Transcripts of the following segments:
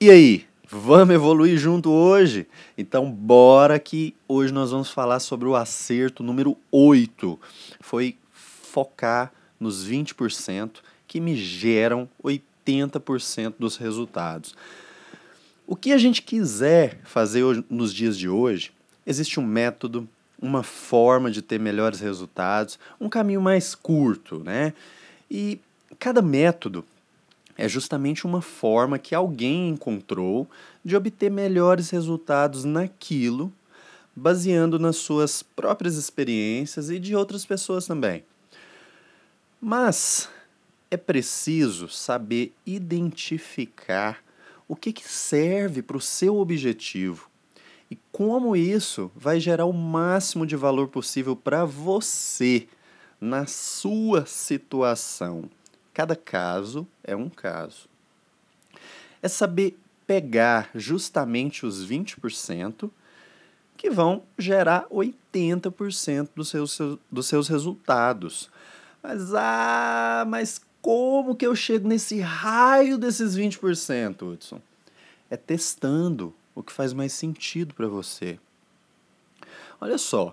E aí, vamos evoluir junto hoje? Então, bora que hoje nós vamos falar sobre o acerto número 8. Foi focar nos 20% que me geram 80% dos resultados. O que a gente quiser fazer hoje, nos dias de hoje, existe um método, uma forma de ter melhores resultados, um caminho mais curto, né? E cada método é justamente uma forma que alguém encontrou de obter melhores resultados naquilo, baseando nas suas próprias experiências e de outras pessoas também. Mas é preciso saber identificar o que, que serve para o seu objetivo e como isso vai gerar o máximo de valor possível para você na sua situação. Cada caso é um caso. É saber pegar justamente os 20% que vão gerar 80% dos seus, dos seus resultados. Mas, ah, mas como que eu chego nesse raio desses 20%, Hudson? É testando o que faz mais sentido para você. Olha só,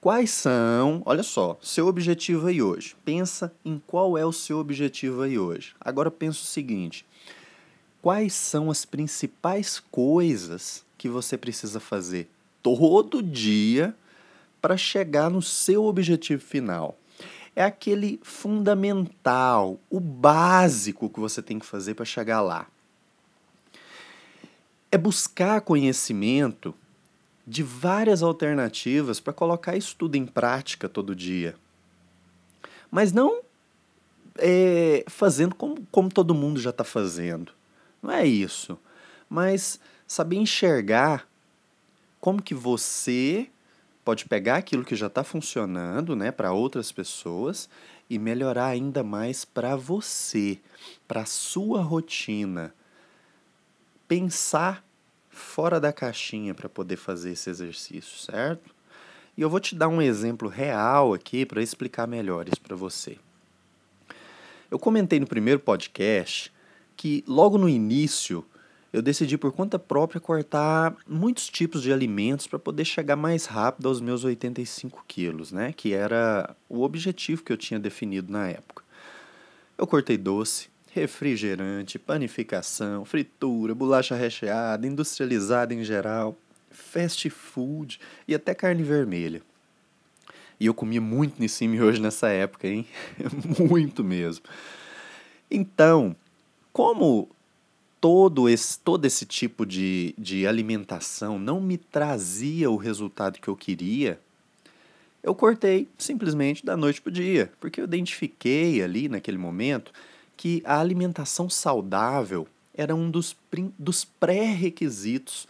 Quais são, olha só, seu objetivo aí hoje? Pensa em qual é o seu objetivo aí hoje. Agora pensa o seguinte: quais são as principais coisas que você precisa fazer todo dia para chegar no seu objetivo final? É aquele fundamental, o básico que você tem que fazer para chegar lá. É buscar conhecimento de várias alternativas para colocar isso tudo em prática todo dia. Mas não é, fazendo como, como todo mundo já está fazendo. Não é isso. Mas saber enxergar como que você pode pegar aquilo que já está funcionando né, para outras pessoas e melhorar ainda mais para você, para sua rotina. Pensar fora da caixinha para poder fazer esse exercício, certo? E eu vou te dar um exemplo real aqui para explicar melhor isso para você. Eu comentei no primeiro podcast que logo no início eu decidi por conta própria cortar muitos tipos de alimentos para poder chegar mais rápido aos meus 85 quilos, né? Que era o objetivo que eu tinha definido na época. Eu cortei doce, refrigerante, panificação, fritura, bolacha recheada, industrializada em geral, fast food e até carne vermelha. E eu comia muito Nissimi hoje nessa época, hein? muito mesmo. Então, como todo esse, todo esse tipo de, de alimentação não me trazia o resultado que eu queria, eu cortei simplesmente da noite para o dia, porque eu identifiquei ali naquele momento que a alimentação saudável era um dos, dos pré-requisitos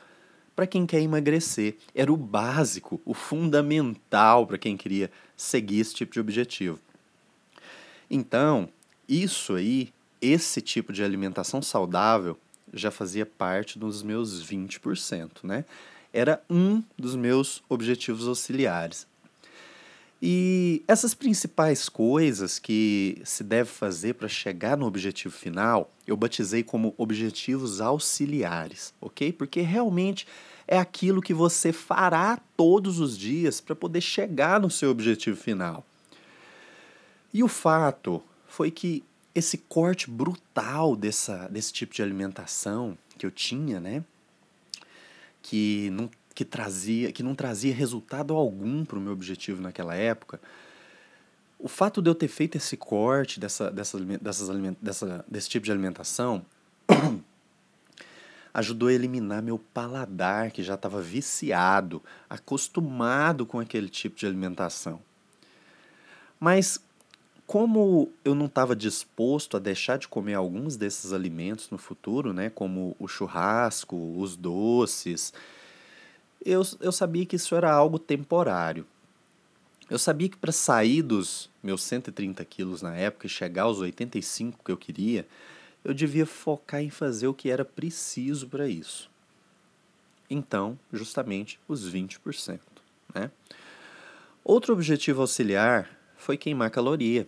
para quem quer emagrecer. Era o básico, o fundamental para quem queria seguir esse tipo de objetivo. Então, isso aí, esse tipo de alimentação saudável, já fazia parte dos meus 20%, né? Era um dos meus objetivos auxiliares. E essas principais coisas que se deve fazer para chegar no objetivo final, eu batizei como objetivos auxiliares, ok? Porque realmente é aquilo que você fará todos os dias para poder chegar no seu objetivo final. E o fato foi que esse corte brutal dessa, desse tipo de alimentação que eu tinha, né? Que não que trazia, que não trazia resultado algum para o meu objetivo naquela época, o fato de eu ter feito esse corte dessa, dessa, dessas dessa, desse tipo de alimentação ajudou a eliminar meu paladar, que já estava viciado, acostumado com aquele tipo de alimentação. Mas, como eu não estava disposto a deixar de comer alguns desses alimentos no futuro, né, como o churrasco, os doces, eu, eu sabia que isso era algo temporário. Eu sabia que para sair dos meus 130 quilos na época e chegar aos 85 que eu queria, eu devia focar em fazer o que era preciso para isso. Então, justamente os 20%. Né? Outro objetivo auxiliar foi queimar caloria.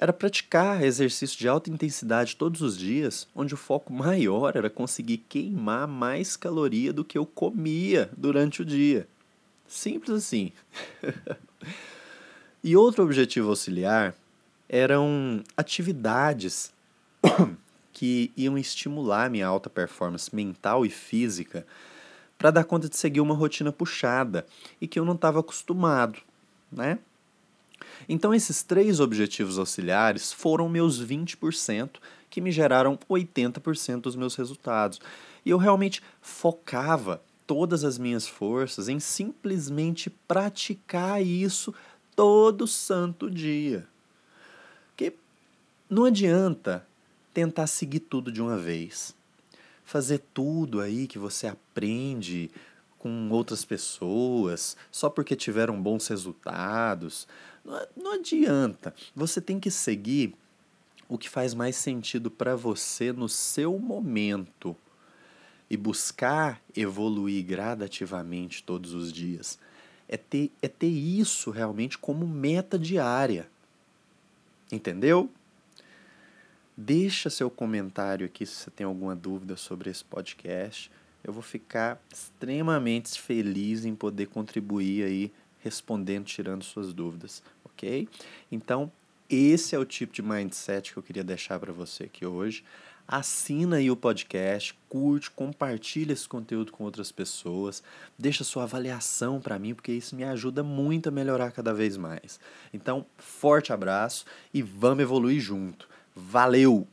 Era praticar exercício de alta intensidade todos os dias, onde o foco maior era conseguir queimar mais caloria do que eu comia durante o dia. Simples assim. e outro objetivo auxiliar eram atividades que iam estimular minha alta performance mental e física para dar conta de seguir uma rotina puxada e que eu não estava acostumado, né? Então, esses três objetivos auxiliares foram meus 20% que me geraram 80% dos meus resultados. E eu realmente focava todas as minhas forças em simplesmente praticar isso todo santo dia. Porque não adianta tentar seguir tudo de uma vez. Fazer tudo aí que você aprende com outras pessoas só porque tiveram bons resultados. Não, não adianta. Você tem que seguir o que faz mais sentido para você no seu momento e buscar evoluir gradativamente todos os dias. É ter, é ter isso realmente como meta diária. Entendeu? Deixa seu comentário aqui se você tem alguma dúvida sobre esse podcast. Eu vou ficar extremamente feliz em poder contribuir aí respondendo, tirando suas dúvidas, ok? Então, esse é o tipo de mindset que eu queria deixar para você aqui hoje. Assina aí o podcast, curte, compartilha esse conteúdo com outras pessoas, deixa sua avaliação para mim, porque isso me ajuda muito a melhorar cada vez mais. Então, forte abraço e vamos evoluir junto. Valeu!